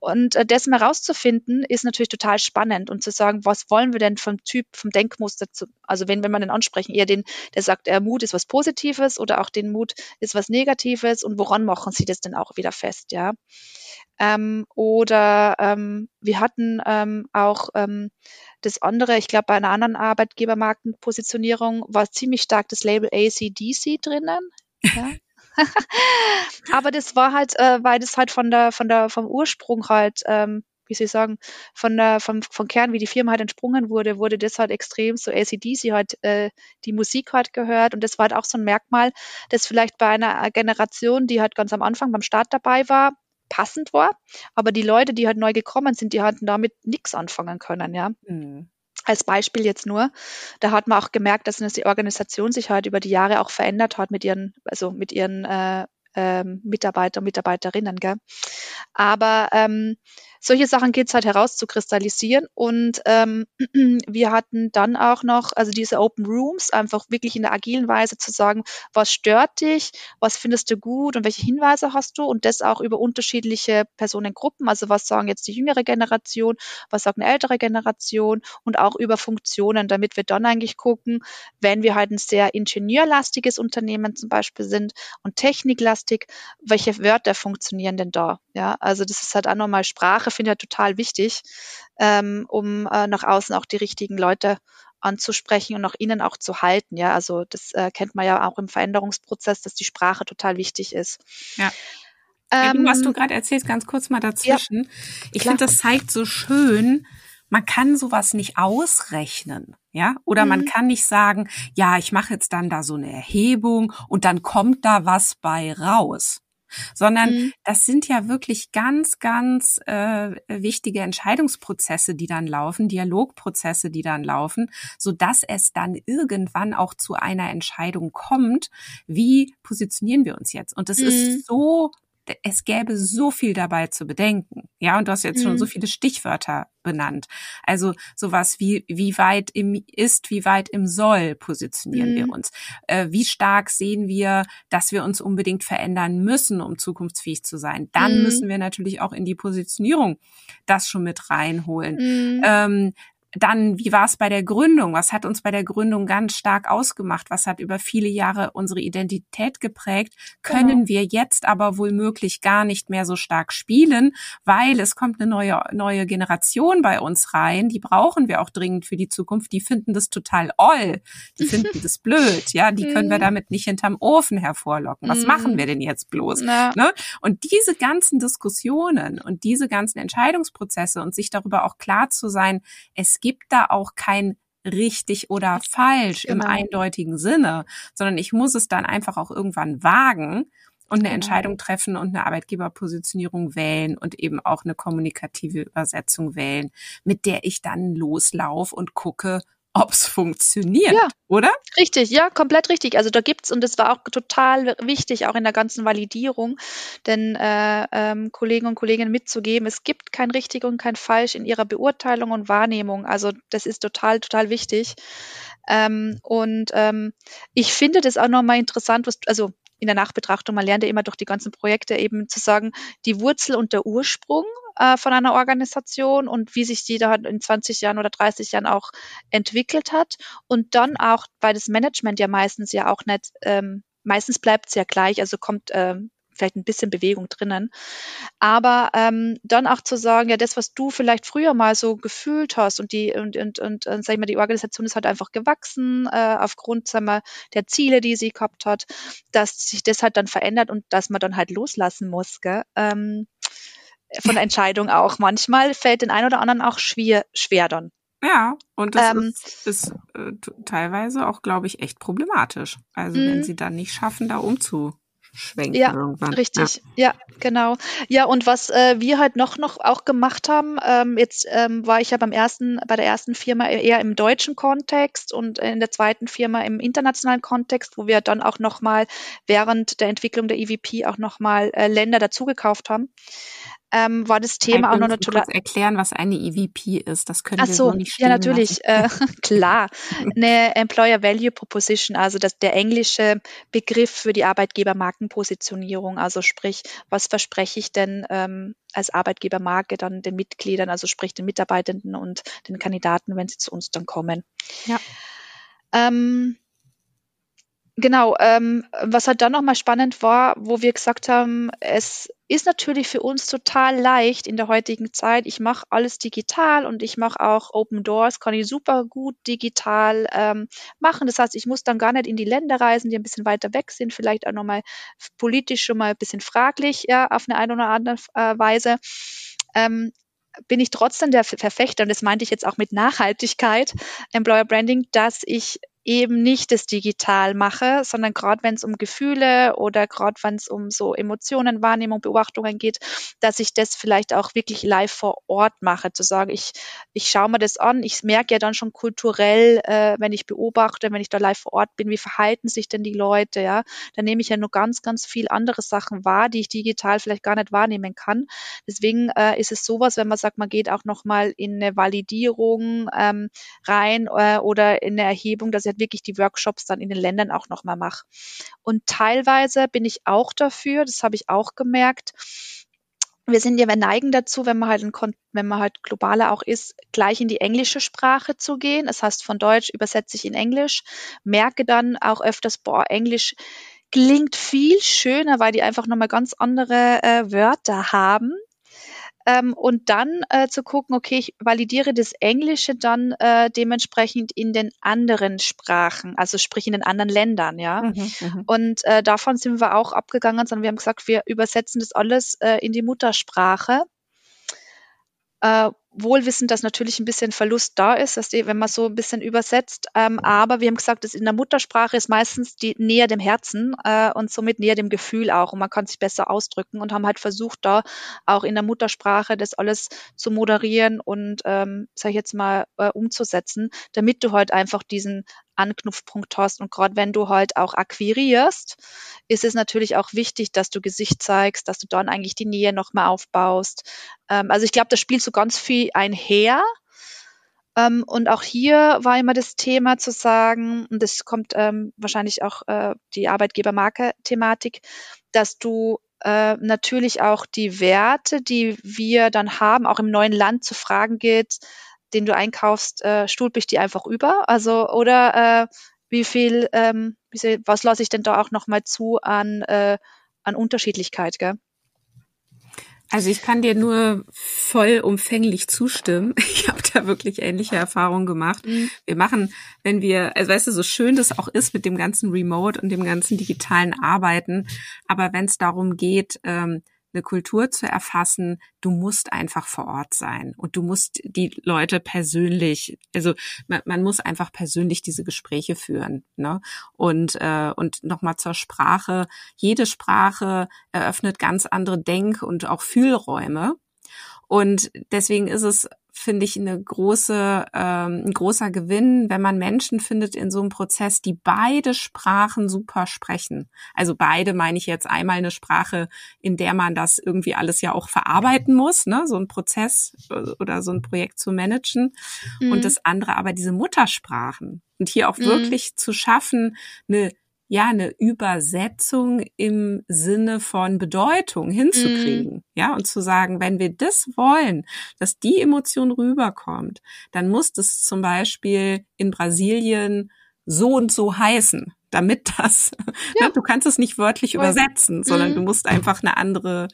Und äh, das mal rauszufinden, ist natürlich total spannend und zu sagen, was wollen wir denn vom Typ, vom Denkmuster zu, also wenn, wenn man den ansprechen, eher den, der sagt, der Mut ist was Positives oder auch den Mut ist was Negatives und woran machen sie das denn auch wieder fest, ja. Ähm, oder ähm, wir hatten ähm, auch ähm, das andere, ich glaube, bei einer anderen Arbeitgebermarkenpositionierung war ziemlich stark das Label ACDC drinnen. Ja. Aber das war halt, äh, weil das halt von der, von der, vom Ursprung halt, ähm, wie soll ich sagen, von der, vom, vom Kern, wie die Firma halt entsprungen wurde, wurde das halt extrem so ACDC halt, äh, die Musik halt gehört und das war halt auch so ein Merkmal, das vielleicht bei einer Generation, die halt ganz am Anfang beim Start dabei war, passend war. Aber die Leute, die halt neu gekommen sind, die hatten damit nichts anfangen können, ja. Mhm. Als Beispiel jetzt nur, da hat man auch gemerkt, dass die Organisation sich halt über die Jahre auch verändert hat mit ihren, also mit ihren äh, ähm, Mitarbeiter und Mitarbeiterinnen. Gell? Aber ähm, solche Sachen geht es halt herauszukristallisieren. Und ähm, wir hatten dann auch noch, also diese Open Rooms, einfach wirklich in der agilen Weise zu sagen, was stört dich, was findest du gut und welche Hinweise hast du und das auch über unterschiedliche Personengruppen. Also was sagen jetzt die jüngere Generation, was sagt eine ältere Generation und auch über Funktionen, damit wir dann eigentlich gucken, wenn wir halt ein sehr ingenieurlastiges Unternehmen zum Beispiel sind und techniklastig, welche Wörter funktionieren denn da? Ja, also das ist halt auch nochmal Sprache Sprache finde ich ja total wichtig, ähm, um äh, nach außen auch die richtigen Leute anzusprechen und nach innen auch zu halten. Ja, also das äh, kennt man ja auch im Veränderungsprozess, dass die Sprache total wichtig ist. Ja. Ja, du, was du ähm, gerade erzählst, ganz kurz mal dazwischen. Ja, ich finde, das zeigt so schön, man kann sowas nicht ausrechnen, ja? Oder mhm. man kann nicht sagen, ja, ich mache jetzt dann da so eine Erhebung und dann kommt da was bei raus sondern mhm. das sind ja wirklich ganz, ganz äh, wichtige Entscheidungsprozesse, die dann laufen, Dialogprozesse, die dann laufen, so dass es dann irgendwann auch zu einer Entscheidung kommt, wie positionieren wir uns jetzt? Und das mhm. ist so es gäbe so viel dabei zu bedenken. Ja, und du hast jetzt mhm. schon so mhm. viele Stichwörter benannt. Also sowas wie, wie weit im Ist, wie weit im Soll positionieren mhm. wir uns. Äh, wie stark sehen wir, dass wir uns unbedingt verändern müssen, um zukunftsfähig zu sein. Dann mhm. müssen wir natürlich auch in die Positionierung das schon mit reinholen. Mhm. Ähm, dann, wie war es bei der Gründung? Was hat uns bei der Gründung ganz stark ausgemacht? Was hat über viele Jahre unsere Identität geprägt? Können genau. wir jetzt aber wohl möglich gar nicht mehr so stark spielen, weil es kommt eine neue, neue Generation bei uns rein. Die brauchen wir auch dringend für die Zukunft. Die finden das total oll. Die finden das blöd. Ja, die können wir mhm. damit nicht hinterm Ofen hervorlocken. Was machen wir mhm. denn jetzt bloß? Ja. Ne? Und diese ganzen Diskussionen und diese ganzen Entscheidungsprozesse und sich darüber auch klar zu sein, es gibt da auch kein richtig oder falsch genau. im eindeutigen Sinne, sondern ich muss es dann einfach auch irgendwann wagen und eine genau. Entscheidung treffen und eine Arbeitgeberpositionierung wählen und eben auch eine kommunikative Übersetzung wählen, mit der ich dann loslaufe und gucke, ob's funktioniert, ja, oder? Richtig, ja, komplett richtig. Also da gibt's und das war auch total wichtig, auch in der ganzen Validierung, denn äh, ähm, Kollegen und Kolleginnen mitzugeben, es gibt kein richtig und kein falsch in ihrer Beurteilung und Wahrnehmung. Also das ist total, total wichtig. Ähm, und ähm, ich finde das auch nochmal interessant, was, also in der Nachbetrachtung, man lernt ja immer durch die ganzen Projekte eben zu sagen, die Wurzel und der Ursprung äh, von einer Organisation und wie sich die da in 20 Jahren oder 30 Jahren auch entwickelt hat. Und dann auch, weil das Management ja meistens ja auch nicht, ähm, meistens bleibt es ja gleich, also kommt ähm, vielleicht ein bisschen Bewegung drinnen. Aber ähm, dann auch zu sagen, ja, das, was du vielleicht früher mal so gefühlt hast und die und und und, und sag ich mal, die Organisation ist halt einfach gewachsen äh, aufgrund sag mal, der Ziele, die sie gehabt hat, dass sich das halt dann verändert und dass man dann halt loslassen muss. Gell? Ähm, von der Entscheidung auch. Manchmal fällt den einen oder anderen auch schwer, schwer dann. Ja, und das ähm, ist, ist äh, teilweise auch, glaube ich, echt problematisch. Also wenn mhm. sie dann nicht schaffen, da umzuschwenken ja, irgendwann. Richtig, ja. ja, genau. Ja, und was äh, wir halt noch noch auch gemacht haben, ähm, jetzt ähm, war ich ja beim ersten, bei der ersten Firma eher im deutschen Kontext und in der zweiten Firma im internationalen Kontext, wo wir dann auch nochmal während der Entwicklung der EVP auch nochmal äh, Länder dazugekauft haben ähm, war das Thema auch noch natürlich. erklären, was eine EVP ist. Das können Ach wir so, so nicht ja natürlich, äh, klar. Eine Employer Value Proposition, also das der englische Begriff für die Arbeitgebermarkenpositionierung. Also sprich, was verspreche ich denn ähm, als Arbeitgebermarke dann den Mitgliedern, also sprich den Mitarbeitenden und den Kandidaten, wenn sie zu uns dann kommen. Ja. Ähm, Genau, ähm, was halt dann nochmal spannend war, wo wir gesagt haben, es ist natürlich für uns total leicht in der heutigen Zeit. Ich mache alles digital und ich mache auch Open Doors, kann ich super gut digital ähm, machen. Das heißt, ich muss dann gar nicht in die Länder reisen, die ein bisschen weiter weg sind, vielleicht auch nochmal politisch schon mal ein bisschen fraglich, ja, auf eine, eine oder andere äh, Weise. Ähm, bin ich trotzdem der Verfechter, und das meinte ich jetzt auch mit Nachhaltigkeit, Employer Branding, dass ich eben nicht das digital mache, sondern gerade wenn es um Gefühle oder gerade wenn es um so Emotionen, Wahrnehmung, Beobachtungen geht, dass ich das vielleicht auch wirklich live vor Ort mache, zu sagen, ich, ich schaue mir das an, ich merke ja dann schon kulturell, äh, wenn ich beobachte, wenn ich da live vor Ort bin, wie verhalten sich denn die Leute, ja, dann nehme ich ja nur ganz, ganz viel andere Sachen wahr, die ich digital vielleicht gar nicht wahrnehmen kann. Deswegen äh, ist es sowas, wenn man sagt, man geht auch nochmal in eine Validierung ähm, rein äh, oder in eine Erhebung, dass ich halt wirklich die Workshops dann in den Ländern auch nochmal mache. Und teilweise bin ich auch dafür, das habe ich auch gemerkt, wir sind ja, wir neigen dazu, wenn man halt ein, wenn man halt globaler auch ist, gleich in die englische Sprache zu gehen. Das heißt, von Deutsch übersetze ich in Englisch, merke dann auch öfters, boah, Englisch klingt viel schöner, weil die einfach nochmal ganz andere äh, Wörter haben ähm, und dann äh, zu gucken, okay, ich validiere das Englische dann äh, dementsprechend in den anderen Sprachen, also sprich in den anderen Ländern, ja. Mhm, mhm. und äh, davon sind wir auch abgegangen, sondern wir haben gesagt, wir übersetzen das alles äh, in die Muttersprache. Äh, wohl wissend, dass natürlich ein bisschen Verlust da ist, dass die, wenn man so ein bisschen übersetzt. Ähm, aber wir haben gesagt, dass in der Muttersprache ist meistens die näher dem Herzen äh, und somit näher dem Gefühl auch und man kann sich besser ausdrücken und haben halt versucht, da auch in der Muttersprache das alles zu moderieren und, ähm, sage ich jetzt mal, äh, umzusetzen, damit du halt einfach diesen Anknüpfpunkt hast. Und gerade wenn du halt auch akquirierst, ist es natürlich auch wichtig, dass du Gesicht zeigst, dass du dann eigentlich die Nähe nochmal aufbaust. Ähm, also ich glaube, das spielt so ganz viel einher. Ähm, und auch hier war immer das Thema zu sagen, und das kommt ähm, wahrscheinlich auch äh, die Arbeitgebermarke-Thematik, dass du äh, natürlich auch die Werte, die wir dann haben, auch im neuen Land zu fragen geht, den du einkaufst, äh, stulpe ich die einfach über? Also, oder äh, wie viel, ähm, wie viel was lasse ich denn da auch nochmal zu an, äh, an Unterschiedlichkeit, gell? Also ich kann dir nur vollumfänglich zustimmen. Ich habe da wirklich ähnliche Erfahrungen gemacht. Mhm. Wir machen, wenn wir, also weißt du, so schön das auch ist mit dem ganzen Remote und dem ganzen digitalen Arbeiten, aber wenn es darum geht, ähm, eine Kultur zu erfassen, du musst einfach vor Ort sein und du musst die Leute persönlich, also man, man muss einfach persönlich diese Gespräche führen. Ne? Und, äh, und nochmal zur Sprache. Jede Sprache eröffnet ganz andere Denk- und auch Fühlräume. Und deswegen ist es finde ich eine große, ähm, ein großer Gewinn, wenn man Menschen findet in so einem Prozess, die beide Sprachen super sprechen. Also beide meine ich jetzt einmal eine Sprache, in der man das irgendwie alles ja auch verarbeiten muss, ne, so ein Prozess oder so ein Projekt zu managen. Mhm. Und das andere aber diese Muttersprachen. Und hier auch mhm. wirklich zu schaffen, eine ja eine Übersetzung im Sinne von Bedeutung hinzukriegen, mm. ja und zu sagen, wenn wir das wollen, dass die Emotion rüberkommt, dann muss das zum Beispiel in Brasilien so und so heißen, damit das, ja. ne, du kannst es nicht wörtlich Voll. übersetzen, sondern mm. du musst einfach eine andere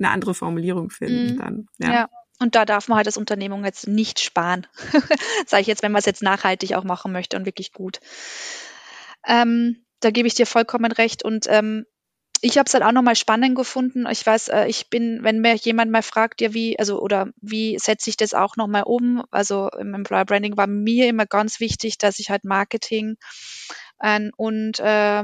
eine andere Formulierung finden mm. dann. Ja. ja. Und da darf man halt als Unternehmung jetzt nicht sparen. Sage ich jetzt, wenn man es jetzt nachhaltig auch machen möchte und wirklich gut. Ähm, da gebe ich dir vollkommen recht. Und ähm, ich habe es halt auch nochmal spannend gefunden. Ich weiß, äh, ich bin, wenn mir jemand mal fragt, ja, wie, also oder wie setze ich das auch nochmal um? Also im Employer Branding war mir immer ganz wichtig, dass ich halt Marketing ähm, und äh,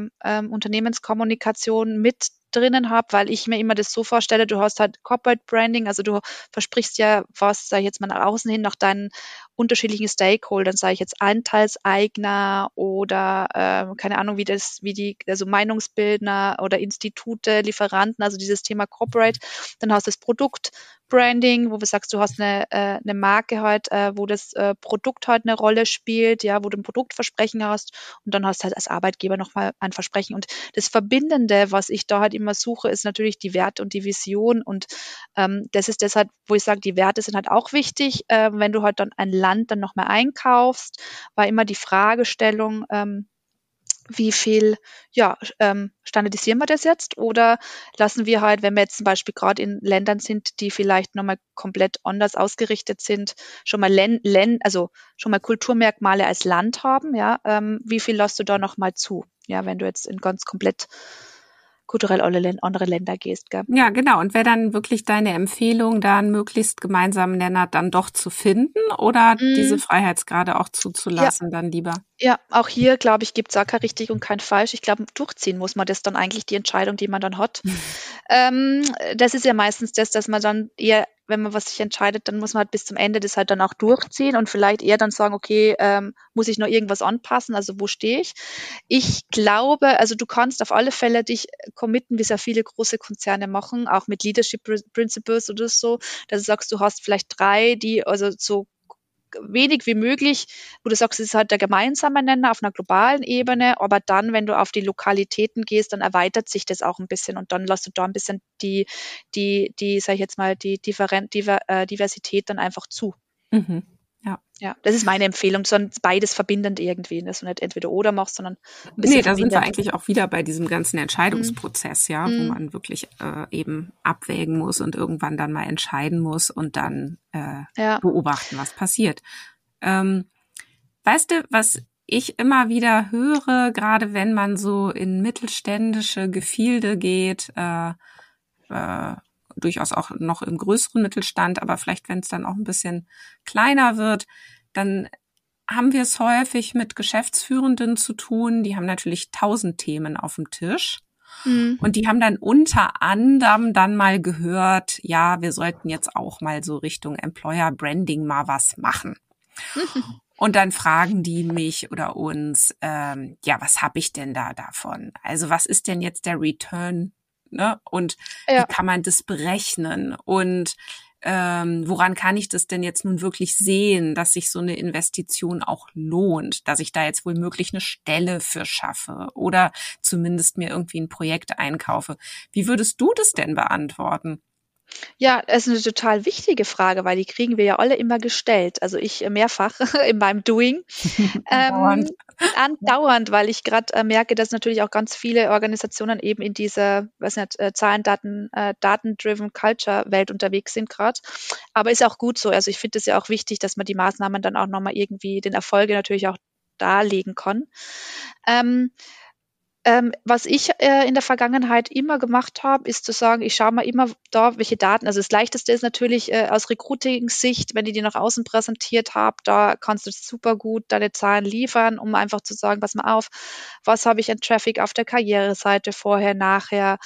Unternehmenskommunikation mit drinnen habe, weil ich mir immer das so vorstelle, du hast halt Corporate Branding, also du versprichst ja was, sag ich jetzt mal nach außen hin, nach deinen unterschiedlichen Stakeholdern, sage ich jetzt Anteilseigner oder äh, keine Ahnung, wie das, wie die, also Meinungsbildner oder Institute, Lieferanten, also dieses Thema Corporate, dann hast du das Produkt, Branding, wo du sagst, du hast eine, äh, eine Marke halt, äh, wo das äh, Produkt halt eine Rolle spielt, ja, wo du ein Produktversprechen hast und dann hast du halt als Arbeitgeber nochmal ein Versprechen. Und das Verbindende, was ich da halt immer suche, ist natürlich die Werte und die Vision. Und ähm, das ist deshalb, wo ich sage, die Werte sind halt auch wichtig, äh, wenn du halt dann ein Land dann nochmal einkaufst, war immer die Fragestellung, ähm, wie viel ja, ähm, standardisieren wir das jetzt oder lassen wir halt, wenn wir jetzt zum Beispiel gerade in Ländern sind, die vielleicht nochmal komplett anders ausgerichtet sind, schon mal Len, Len, also schon mal Kulturmerkmale als Land haben, ja, ähm, wie viel lässt du da nochmal zu? Ja, wenn du jetzt in ganz komplett kulturell andere Länder gehst. Gell? Ja, genau. Und wäre dann wirklich deine Empfehlung, da einen möglichst gemeinsamen Nenner dann doch zu finden oder mm. diese Freiheitsgrade auch zuzulassen ja. dann lieber? Ja, auch hier, glaube ich, gibt es auch kein richtig und kein falsch. Ich glaube, durchziehen muss man das dann eigentlich, die Entscheidung, die man dann hat. ähm, das ist ja meistens das, dass man dann eher wenn man was sich entscheidet, dann muss man halt bis zum Ende das halt dann auch durchziehen und vielleicht eher dann sagen, okay, ähm, muss ich noch irgendwas anpassen, also wo stehe ich? Ich glaube, also du kannst auf alle Fälle dich committen, wie sehr viele große Konzerne machen, auch mit Leadership Principles oder so, dass du sagst, du hast vielleicht drei, die also so wenig wie möglich, wo du sagst, es ist halt der gemeinsame Nenner auf einer globalen Ebene, aber dann, wenn du auf die Lokalitäten gehst, dann erweitert sich das auch ein bisschen und dann lässt du da ein bisschen die, die, die, sag ich jetzt mal, die Differen äh, Diversität dann einfach zu. Mhm. Ja. das ist meine Empfehlung, sondern beides verbindend irgendwie, dass du nicht entweder oder machst, sondern ein bisschen Nee, da sind wir eigentlich auch wieder bei diesem ganzen Entscheidungsprozess, mhm. ja, wo mhm. man wirklich äh, eben abwägen muss und irgendwann dann mal entscheiden muss und dann äh, ja. beobachten, was passiert. Ähm, weißt du, was ich immer wieder höre, gerade wenn man so in mittelständische Gefilde geht, äh, äh, durchaus auch noch im größeren Mittelstand, aber vielleicht, wenn es dann auch ein bisschen kleiner wird, dann haben wir es häufig mit Geschäftsführenden zu tun. Die haben natürlich tausend Themen auf dem Tisch. Mhm. Und die haben dann unter anderem dann mal gehört, ja, wir sollten jetzt auch mal so Richtung Employer Branding mal was machen. Und dann fragen die mich oder uns, ähm, ja, was habe ich denn da davon? Also was ist denn jetzt der Return Ne? Und ja. wie kann man das berechnen? Und ähm, woran kann ich das denn jetzt nun wirklich sehen, dass sich so eine Investition auch lohnt, dass ich da jetzt wohl möglich eine Stelle für schaffe oder zumindest mir irgendwie ein Projekt einkaufe? Wie würdest du das denn beantworten? Ja, es ist eine total wichtige Frage, weil die kriegen wir ja alle immer gestellt. Also ich äh, mehrfach in meinem Doing. ähm, andauernd, weil ich gerade äh, merke, dass natürlich auch ganz viele Organisationen eben in dieser, was nicht, äh, Zahlen, Daten, äh, Daten-driven Culture-Welt unterwegs sind gerade. Aber ist auch gut so. Also ich finde es ja auch wichtig, dass man die Maßnahmen dann auch nochmal irgendwie den Erfolge natürlich auch darlegen kann. Ähm, ähm, was ich äh, in der Vergangenheit immer gemacht habe, ist zu sagen, ich schaue mal immer da, welche Daten. Also das Leichteste ist natürlich äh, aus Recruiting-Sicht, wenn ich die nach außen präsentiert habe, da kannst du super gut deine Zahlen liefern, um einfach zu sagen, pass mal auf, was habe ich an Traffic auf der Karriereseite vorher, nachher,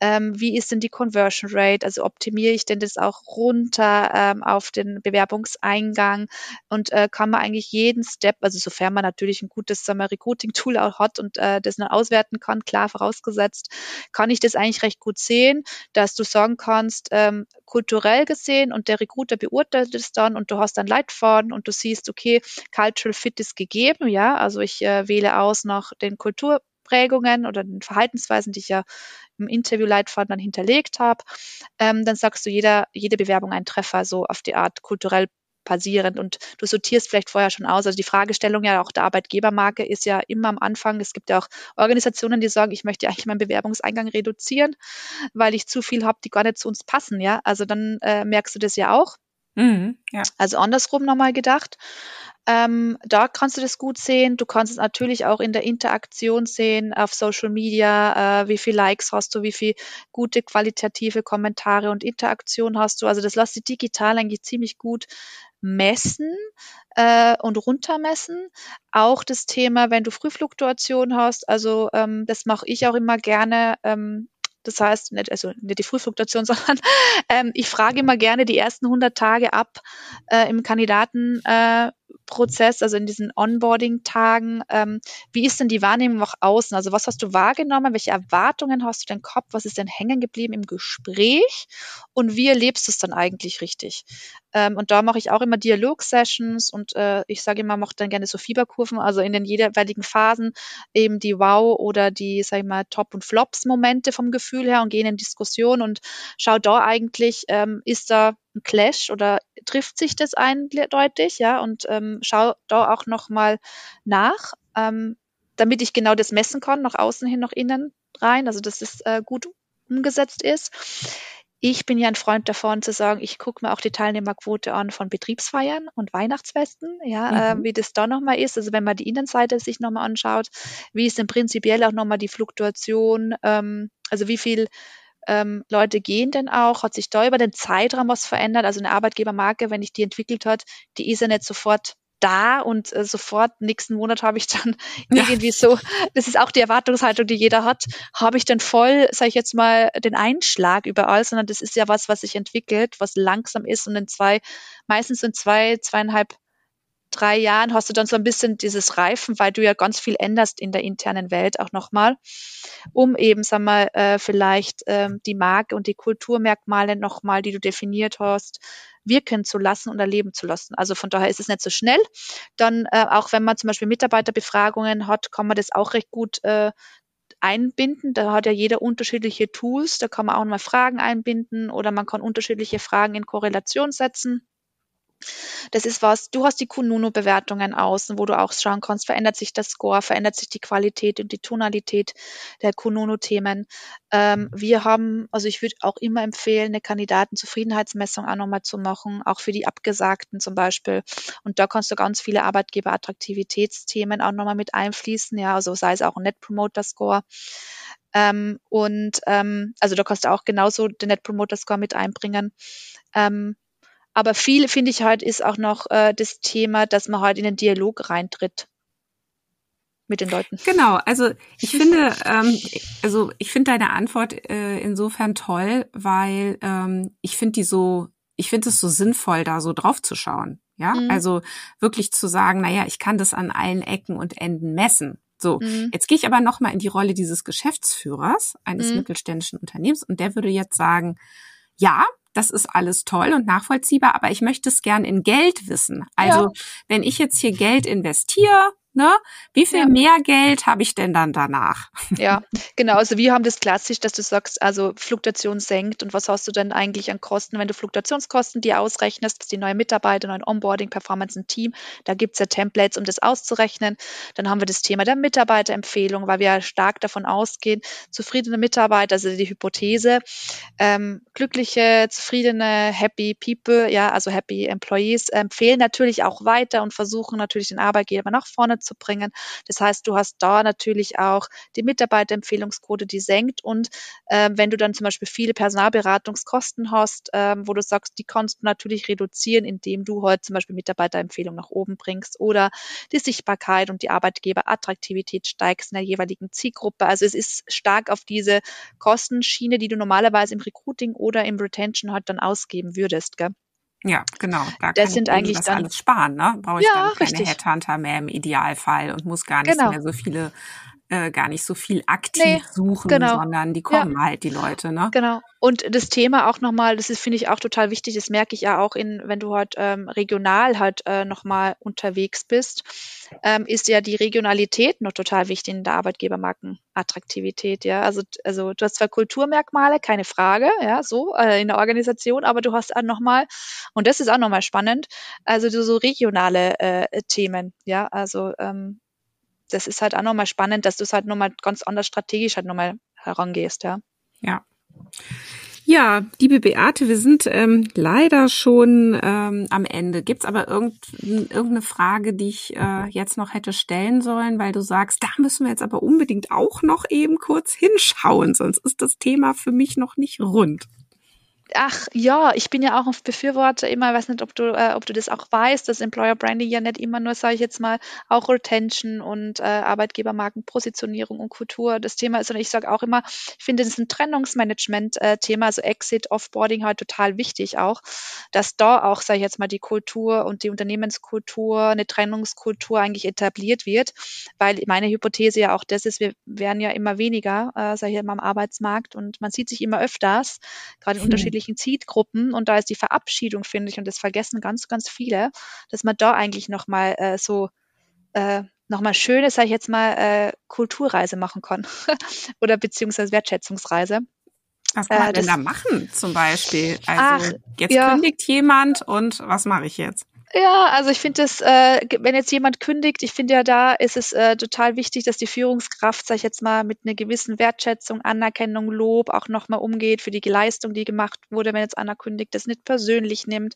ähm, wie ist denn die Conversion Rate? Also optimiere ich denn das auch runter ähm, auf den Bewerbungseingang und äh, kann man eigentlich jeden Step, also sofern man natürlich ein gutes Recruiting-Tool auch hat und äh, das dann auswerten kann, klar vorausgesetzt, kann ich das eigentlich recht gut sehen, dass du sagen kannst, ähm, kulturell gesehen und der Recruiter beurteilt es dann und du hast dann Leitfaden und du siehst, okay, Cultural Fit ist gegeben, ja, also ich äh, wähle aus nach den Kultur Prägungen oder den Verhaltensweisen, die ich ja im Interviewleitfaden dann hinterlegt habe, ähm, dann sagst du jeder, jede Bewerbung einen Treffer, so auf die Art kulturell basierend und du sortierst vielleicht vorher schon aus. Also die Fragestellung ja auch der Arbeitgebermarke ist ja immer am Anfang. Es gibt ja auch Organisationen, die sagen, ich möchte eigentlich meinen Bewerbungseingang reduzieren, weil ich zu viel habe, die gar nicht zu uns passen. Ja, also dann äh, merkst du das ja auch. Mhm, ja. Also andersrum nochmal gedacht. Ähm, da kannst du das gut sehen. Du kannst es natürlich auch in der Interaktion sehen auf Social Media, äh, wie viel Likes hast du, wie viel gute qualitative Kommentare und Interaktion hast du. Also das lässt sich digital eigentlich ziemlich gut messen äh, und runtermessen. Auch das Thema, wenn du Frühfluktuation hast, also ähm, das mache ich auch immer gerne. Ähm, das heißt, nicht, also nicht die Frühfluktuation, sondern ähm, ich frage immer gerne die ersten 100 Tage ab äh, im Kandidaten, äh, Prozess, also in diesen Onboarding-Tagen, ähm, wie ist denn die Wahrnehmung auch außen? Also was hast du wahrgenommen? Welche Erwartungen hast du denn im Kopf? Was ist denn hängen geblieben im Gespräch? Und wie erlebst du es dann eigentlich richtig? Ähm, und da mache ich auch immer Dialog-Sessions und äh, ich sage immer, mache dann gerne so Fieberkurven, also in den jeweiligen Phasen eben die Wow- oder die, sag ich mal, Top- und Flops-Momente vom Gefühl her und gehe in Diskussion und schau da eigentlich, ähm, ist da ein Clash oder trifft sich das eindeutig, ja, und ähm, schau da auch nochmal nach, ähm, damit ich genau das messen kann, nach außen hin, nach innen rein, also dass es äh, gut umgesetzt ist. Ich bin ja ein Freund davon zu sagen, ich gucke mir auch die Teilnehmerquote an von Betriebsfeiern und Weihnachtsfesten, ja, mhm. äh, wie das da nochmal ist. Also wenn man die Innenseite sich nochmal anschaut, wie ist denn prinzipiell auch nochmal die Fluktuation, ähm, also wie viel ähm, Leute gehen denn auch? Hat sich da über den Zeitraum was verändert? Also eine Arbeitgebermarke, wenn ich die entwickelt hat, die ist ja nicht sofort da und äh, sofort nächsten Monat habe ich dann ja. irgendwie so, das ist auch die Erwartungshaltung, die jeder hat, habe ich dann voll, sage ich jetzt mal, den Einschlag überall, sondern das ist ja was, was sich entwickelt, was langsam ist und in zwei, meistens in zwei, zweieinhalb, drei Jahren hast du dann so ein bisschen dieses Reifen, weil du ja ganz viel änderst in der internen Welt auch nochmal, um eben, sag mal, äh, vielleicht ähm, die Marke und die Kulturmerkmale nochmal, die du definiert hast, wirken zu lassen und erleben zu lassen. Also von daher ist es nicht so schnell. Dann äh, auch wenn man zum Beispiel Mitarbeiterbefragungen hat, kann man das auch recht gut äh, einbinden. Da hat ja jeder unterschiedliche Tools. Da kann man auch mal Fragen einbinden oder man kann unterschiedliche Fragen in Korrelation setzen. Das ist was, du hast die Kununu-Bewertungen außen, wo du auch schauen kannst, verändert sich der Score, verändert sich die Qualität und die Tonalität der Kununu-Themen. Ähm, wir haben, also ich würde auch immer empfehlen, eine Kandidatenzufriedenheitsmessung auch nochmal zu machen, auch für die Abgesagten zum Beispiel. Und da kannst du ganz viele Arbeitgeberattraktivitätsthemen auch nochmal mit einfließen, ja, also sei es auch ein Net Promoter Score. Ähm, und ähm, also da kannst du auch genauso den Net Promoter Score mit einbringen. Ähm, aber viel, finde ich halt, ist auch noch äh, das Thema, dass man halt in den Dialog reintritt mit den Leuten. Genau, also ich finde, ähm, also ich finde deine Antwort äh, insofern toll, weil ähm, ich finde die so, ich finde es so sinnvoll, da so drauf zu schauen. Ja, mhm. also wirklich zu sagen, naja, ich kann das an allen Ecken und Enden messen. So, mhm. jetzt gehe ich aber nochmal in die Rolle dieses Geschäftsführers eines mhm. mittelständischen Unternehmens und der würde jetzt sagen, ja, das ist alles toll und nachvollziehbar, aber ich möchte es gern in Geld wissen. Also ja. wenn ich jetzt hier Geld investiere, Ne? Wie viel ja. mehr Geld habe ich denn dann danach? Ja, genau. Also wir haben das klassisch, dass du sagst, also Fluktuation senkt und was hast du denn eigentlich an Kosten, wenn du Fluktuationskosten dir ausrechnest, die neue Mitarbeiter, neuen Onboarding, Performance ein Team, da gibt es ja Templates, um das auszurechnen. Dann haben wir das Thema der Mitarbeiterempfehlung, weil wir stark davon ausgehen, zufriedene Mitarbeiter, also die Hypothese, ähm, glückliche, zufriedene, happy people, ja, also happy Employees, empfehlen natürlich auch weiter und versuchen natürlich den Arbeitgeber nach vorne zu bringen. Das heißt, du hast da natürlich auch die Mitarbeiterempfehlungsquote, die senkt und äh, wenn du dann zum Beispiel viele Personalberatungskosten hast, äh, wo du sagst, die kannst du natürlich reduzieren, indem du heute zum Beispiel Mitarbeiterempfehlung nach oben bringst oder die Sichtbarkeit und die Arbeitgeberattraktivität steigst in der jeweiligen Zielgruppe. Also es ist stark auf diese Kostenschiene, die du normalerweise im Recruiting oder im Retention halt dann ausgeben würdest. Gell? Ja, genau. Da das sind eigentlich das dann alles sparen, ne? Brauche ich ja, dann keine richtig. Headhunter mehr im Idealfall und muss gar nicht genau. mehr so viele äh, gar nicht so viel aktiv nee, suchen, genau. sondern die kommen ja. halt, die Leute. Ne? Genau. Und das Thema auch nochmal, das ist, finde ich, auch total wichtig, das merke ich ja auch in, wenn du halt ähm, regional halt äh, nochmal unterwegs bist, ähm, ist ja die Regionalität noch total wichtig in der Arbeitgebermarkenattraktivität, ja. Also, also du hast zwar Kulturmerkmale, keine Frage, ja, so äh, in der Organisation, aber du hast auch nochmal, und das ist auch nochmal spannend, also so regionale äh, Themen, ja, also ähm, das ist halt auch nochmal spannend, dass du es halt nochmal ganz anders strategisch halt nochmal herangehst, ja. Ja. Ja, liebe Beate, wir sind ähm, leider schon ähm, am Ende. Gibt's aber irgend, irgendeine Frage, die ich äh, jetzt noch hätte stellen sollen, weil du sagst, da müssen wir jetzt aber unbedingt auch noch eben kurz hinschauen, sonst ist das Thema für mich noch nicht rund. Ach ja, ich bin ja auch ein Befürworter immer, weiß nicht, ob du, äh, ob du das auch weißt, dass Employer Branding ja nicht immer nur, sage ich jetzt mal, auch Retention und äh, Arbeitgebermarkenpositionierung und Kultur das Thema ist, sondern ich sage auch immer, ich finde, das ist ein Trennungsmanagement-Thema, also Exit, Offboarding halt total wichtig auch, dass da auch, sage ich jetzt mal, die Kultur und die Unternehmenskultur, eine Trennungskultur eigentlich etabliert wird, weil meine Hypothese ja auch das ist, wir werden ja immer weniger, äh, sage ich mal, am Arbeitsmarkt und man sieht sich immer öfters, gerade in hm. unterschiedlichen unterschiedlichen Zielgruppen und da ist die Verabschiedung, finde ich, und das vergessen ganz, ganz viele, dass man da eigentlich nochmal äh, so äh, nochmal schöne, sage ich jetzt mal, äh, Kulturreise machen kann oder beziehungsweise Wertschätzungsreise. Was kann man äh, denn da machen zum Beispiel? Also ach, jetzt ja. kündigt jemand und was mache ich jetzt? Ja, also ich finde es, äh, wenn jetzt jemand kündigt, ich finde ja da ist es äh, total wichtig, dass die Führungskraft, sag ich jetzt mal, mit einer gewissen Wertschätzung, Anerkennung, Lob auch nochmal umgeht für die Leistung, die gemacht wurde, wenn jetzt einer kündigt, das nicht persönlich nimmt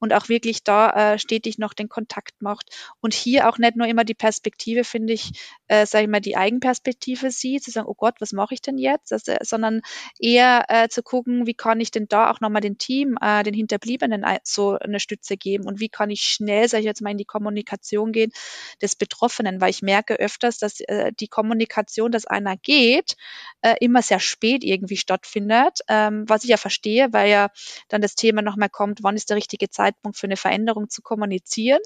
und auch wirklich da äh, stetig noch den Kontakt macht. Und hier auch nicht nur immer die Perspektive, finde ich, äh, sage ich mal, die Eigenperspektive sieht, zu sagen, oh Gott, was mache ich denn jetzt? Also, sondern eher äh, zu gucken, wie kann ich denn da auch nochmal den Team, äh, den Hinterbliebenen äh, so eine Stütze geben und wie kann ich schnell, sage ich jetzt mal, in die Kommunikation gehen des Betroffenen, weil ich merke öfters, dass äh, die Kommunikation, dass einer geht, äh, immer sehr spät irgendwie stattfindet, ähm, was ich ja verstehe, weil ja dann das Thema nochmal kommt, wann ist der richtige Zeitpunkt für eine Veränderung zu kommunizieren.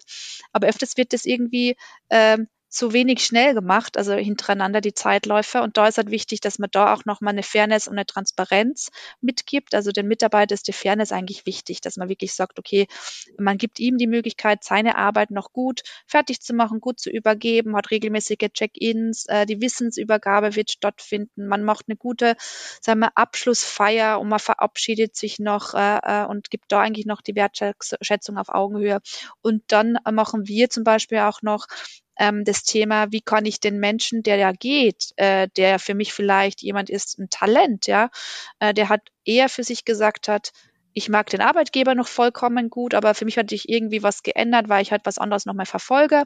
Aber öfters wird das irgendwie ähm, zu wenig schnell gemacht, also hintereinander die Zeitläufe. Und da ist halt wichtig, dass man da auch nochmal eine Fairness und eine Transparenz mitgibt. Also den Mitarbeitern ist die Fairness eigentlich wichtig, dass man wirklich sagt, okay, man gibt ihm die Möglichkeit, seine Arbeit noch gut fertig zu machen, gut zu übergeben, hat regelmäßige Check-ins, äh, die Wissensübergabe wird stattfinden, man macht eine gute, sagen wir, Abschlussfeier und man verabschiedet sich noch äh, äh und gibt da eigentlich noch die Wertschätzung auf Augenhöhe. Und dann machen wir zum Beispiel auch noch ähm, das Thema, wie kann ich den Menschen, der ja geht, äh, der für mich vielleicht jemand ist, ein Talent, ja, äh, der hat eher für sich gesagt hat, ich mag den Arbeitgeber noch vollkommen gut, aber für mich hat sich irgendwie was geändert, weil ich halt was anderes nochmal verfolge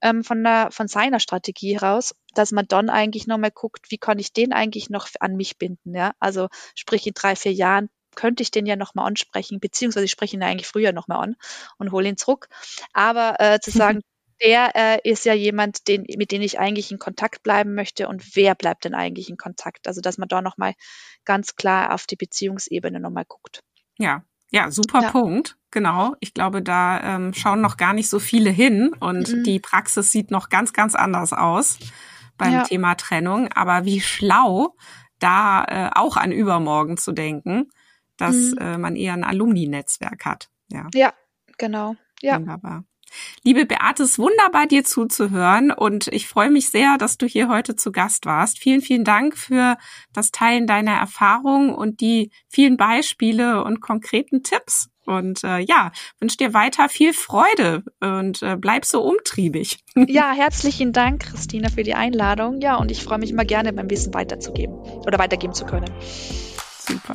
ähm, von, der, von seiner Strategie heraus, dass man dann eigentlich nochmal guckt, wie kann ich den eigentlich noch an mich binden, ja, also sprich in drei, vier Jahren könnte ich den ja nochmal ansprechen, beziehungsweise ich spreche ihn ja eigentlich früher nochmal an und hole ihn zurück. Aber äh, zu sagen, der äh, ist ja jemand, den, mit dem ich eigentlich in Kontakt bleiben möchte und wer bleibt denn eigentlich in Kontakt? Also dass man da nochmal ganz klar auf die Beziehungsebene nochmal guckt. Ja, ja, super ja. Punkt. Genau. Ich glaube, da ähm, schauen noch gar nicht so viele hin und mhm. die Praxis sieht noch ganz, ganz anders aus beim ja. Thema Trennung. Aber wie schlau, da äh, auch an übermorgen zu denken, dass mhm. äh, man eher ein Alumni-Netzwerk hat. Ja. ja, genau. Ja. Wunderbar. Liebe Beate, es ist wunderbar, dir zuzuhören und ich freue mich sehr, dass du hier heute zu Gast warst. Vielen, vielen Dank für das Teilen deiner Erfahrungen und die vielen Beispiele und konkreten Tipps. Und äh, ja, wünsche dir weiter viel Freude und äh, bleib so umtriebig. Ja, herzlichen Dank, Christina, für die Einladung. Ja, und ich freue mich immer gerne, mein Wissen weiterzugeben oder weitergeben zu können. Super.